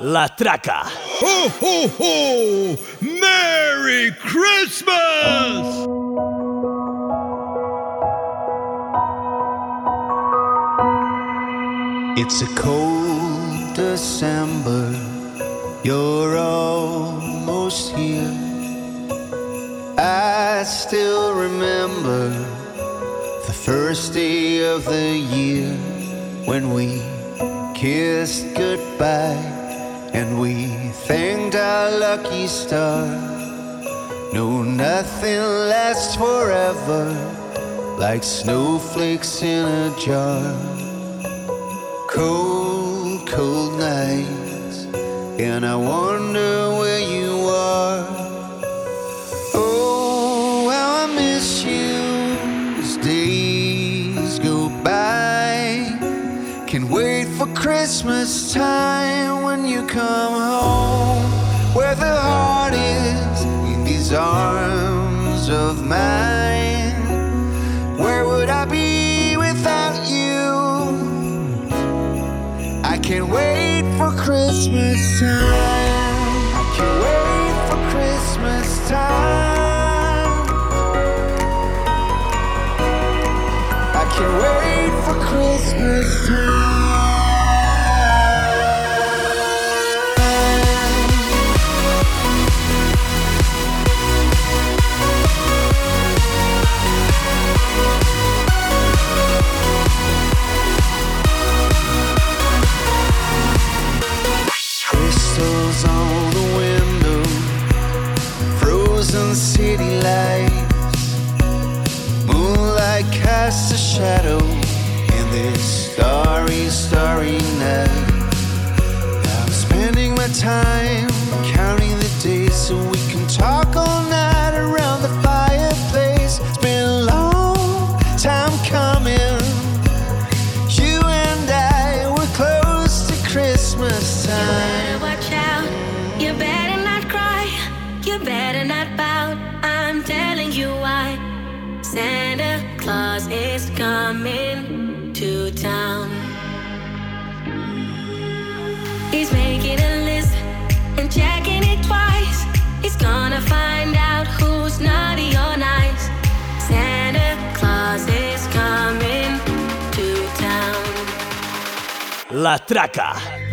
La Traca. Ho, ho, ho! Merry Christmas! It's a cold December, you're almost here. I still remember the first day of the year when we kissed goodbye and we thanked our lucky star. No, nothing lasts forever like snowflakes in a jar cold, cold nights, and I wonder where you Christmas time when you come home, where the heart is in these arms of mine. Where would I be without you? I can't wait for Christmas time. I can't wait for Christmas time. I can't wait for Christmas time. Shadow in this starry, starry night. I'm spending my time La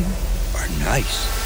are nice.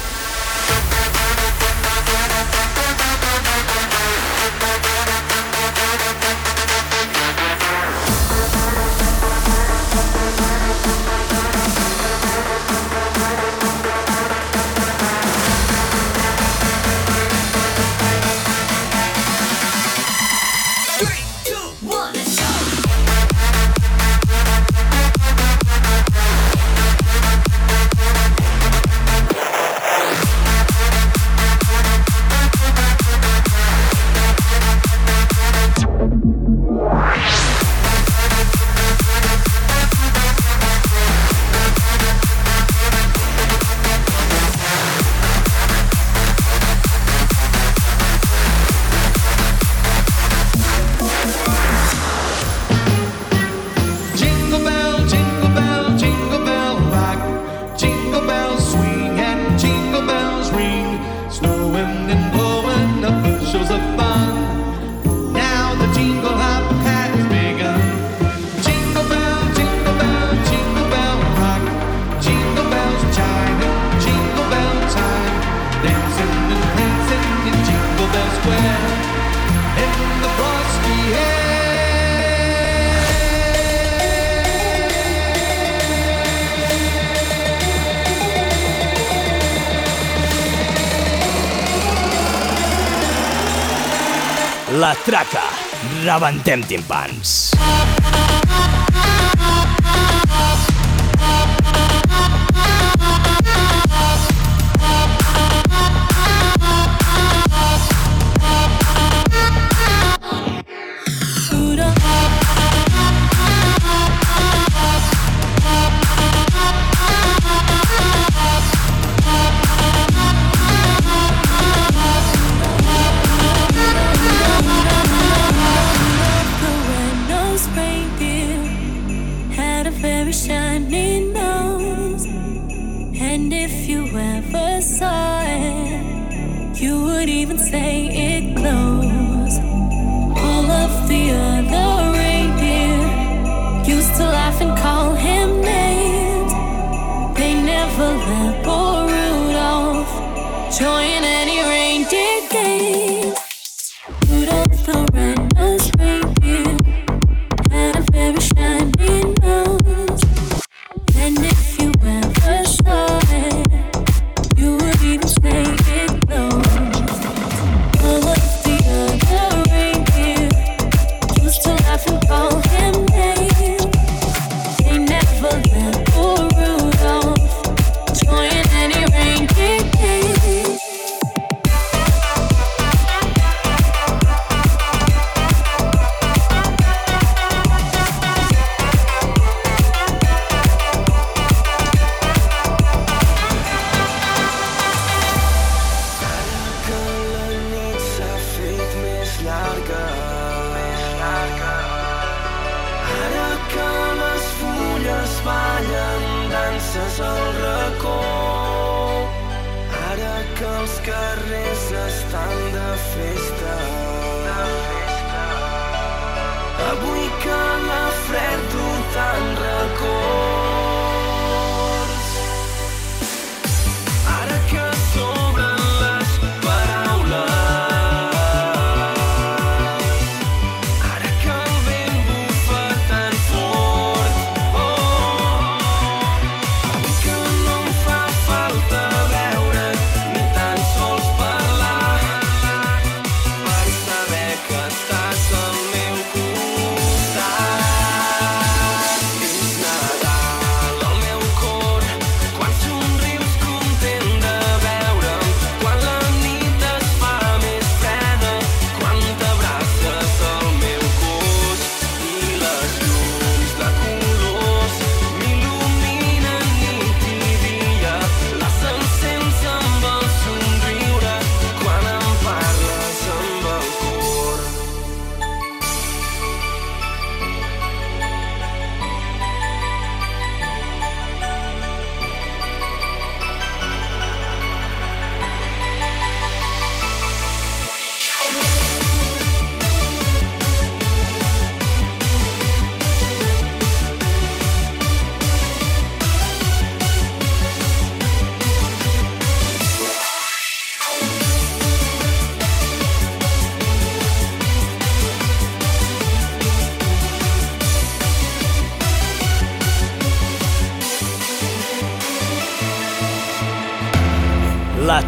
La traca. Rebentem timpans. Ah. join any.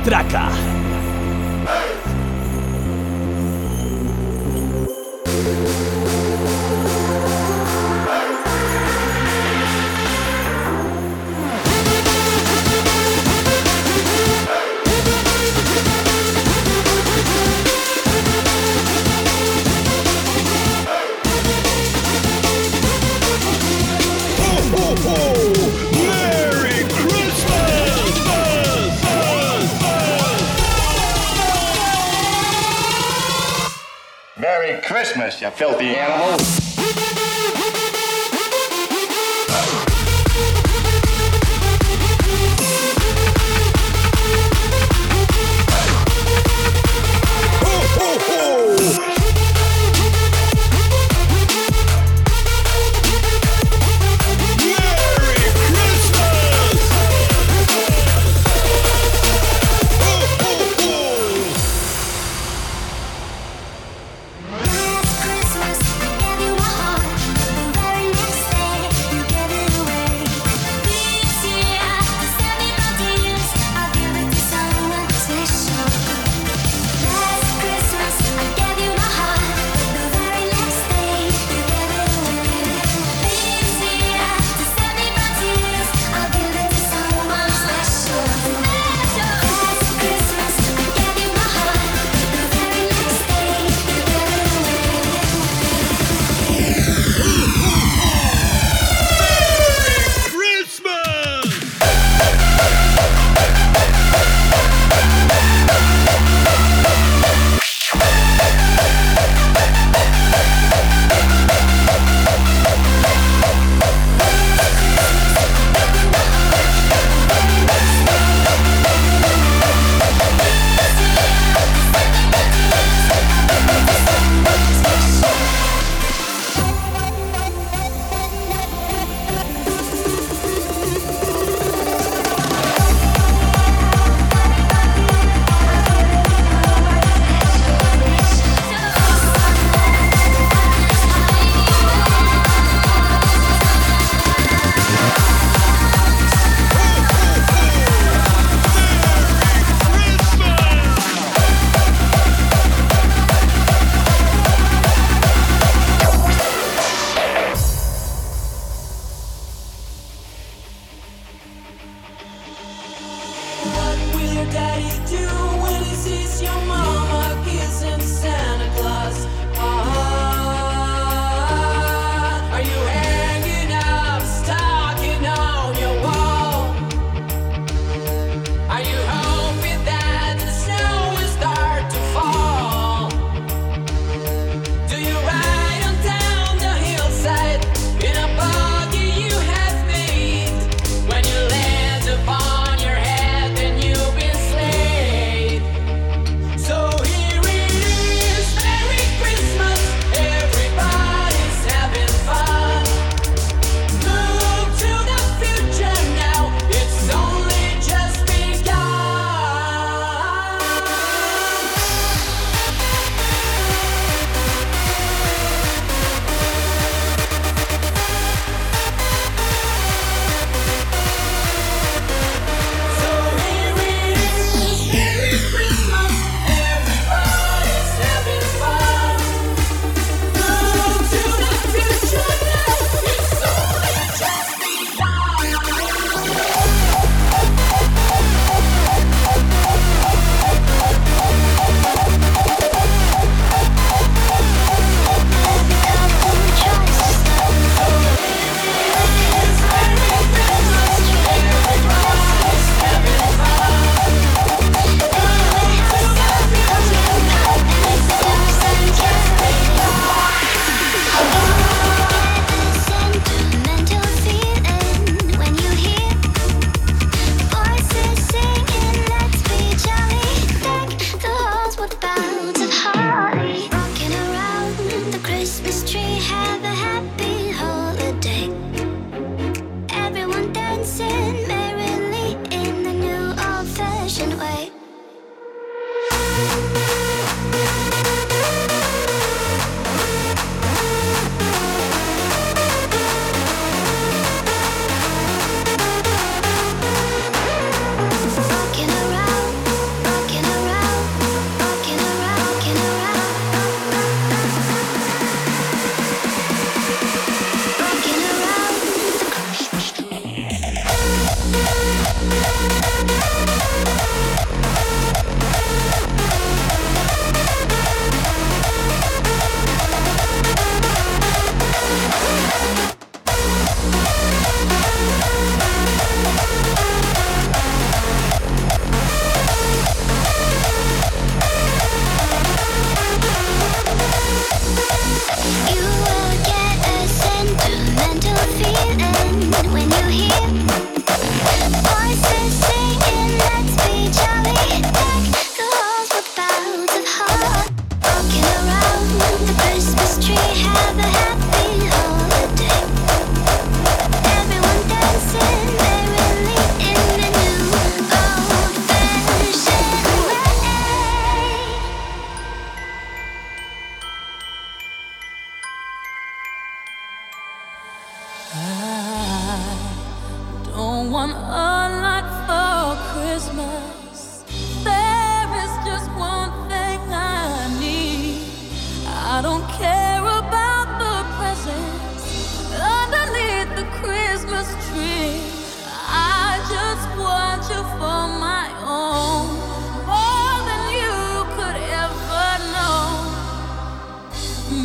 matraca. Christmas, you filthy animal.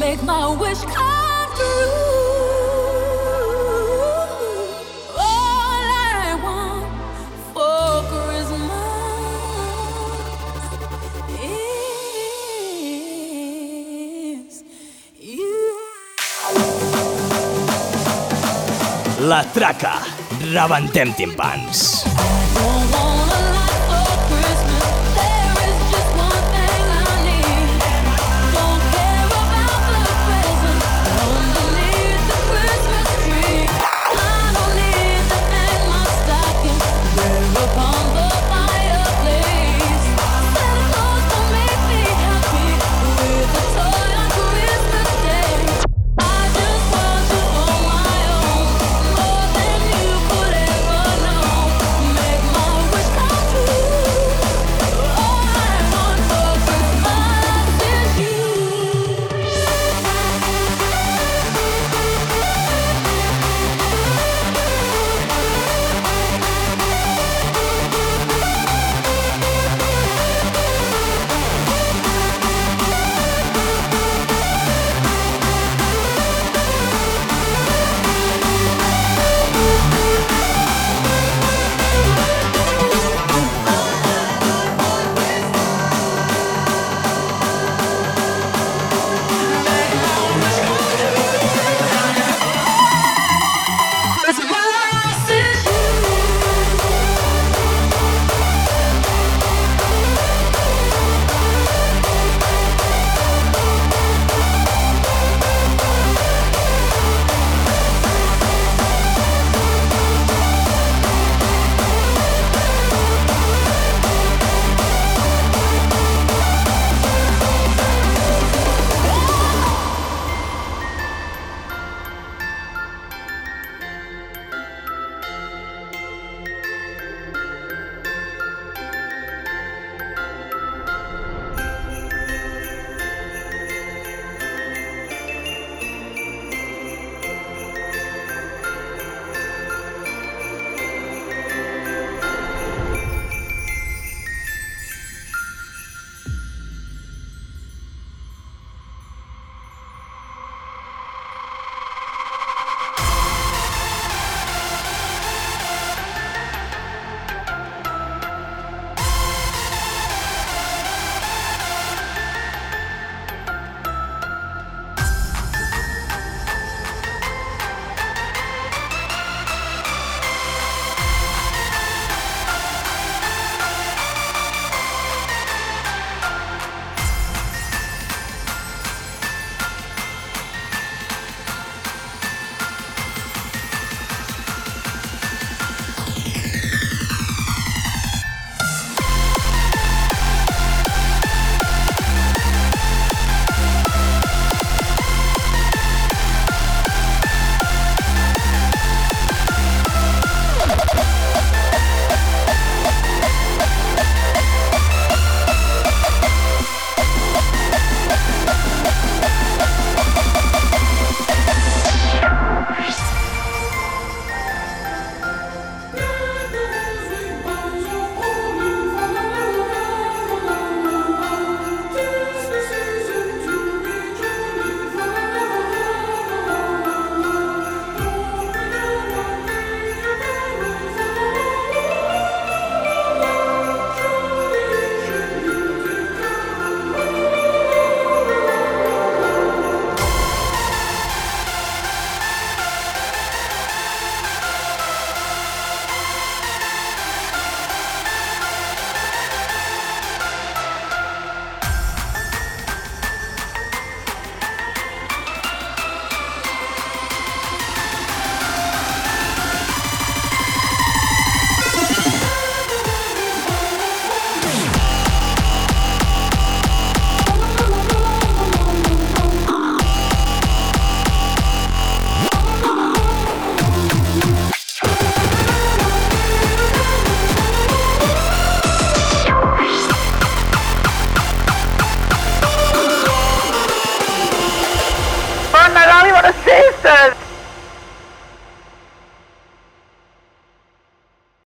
make my wish come true. All I want for Christmas is you. La traca. Rebentem timpans.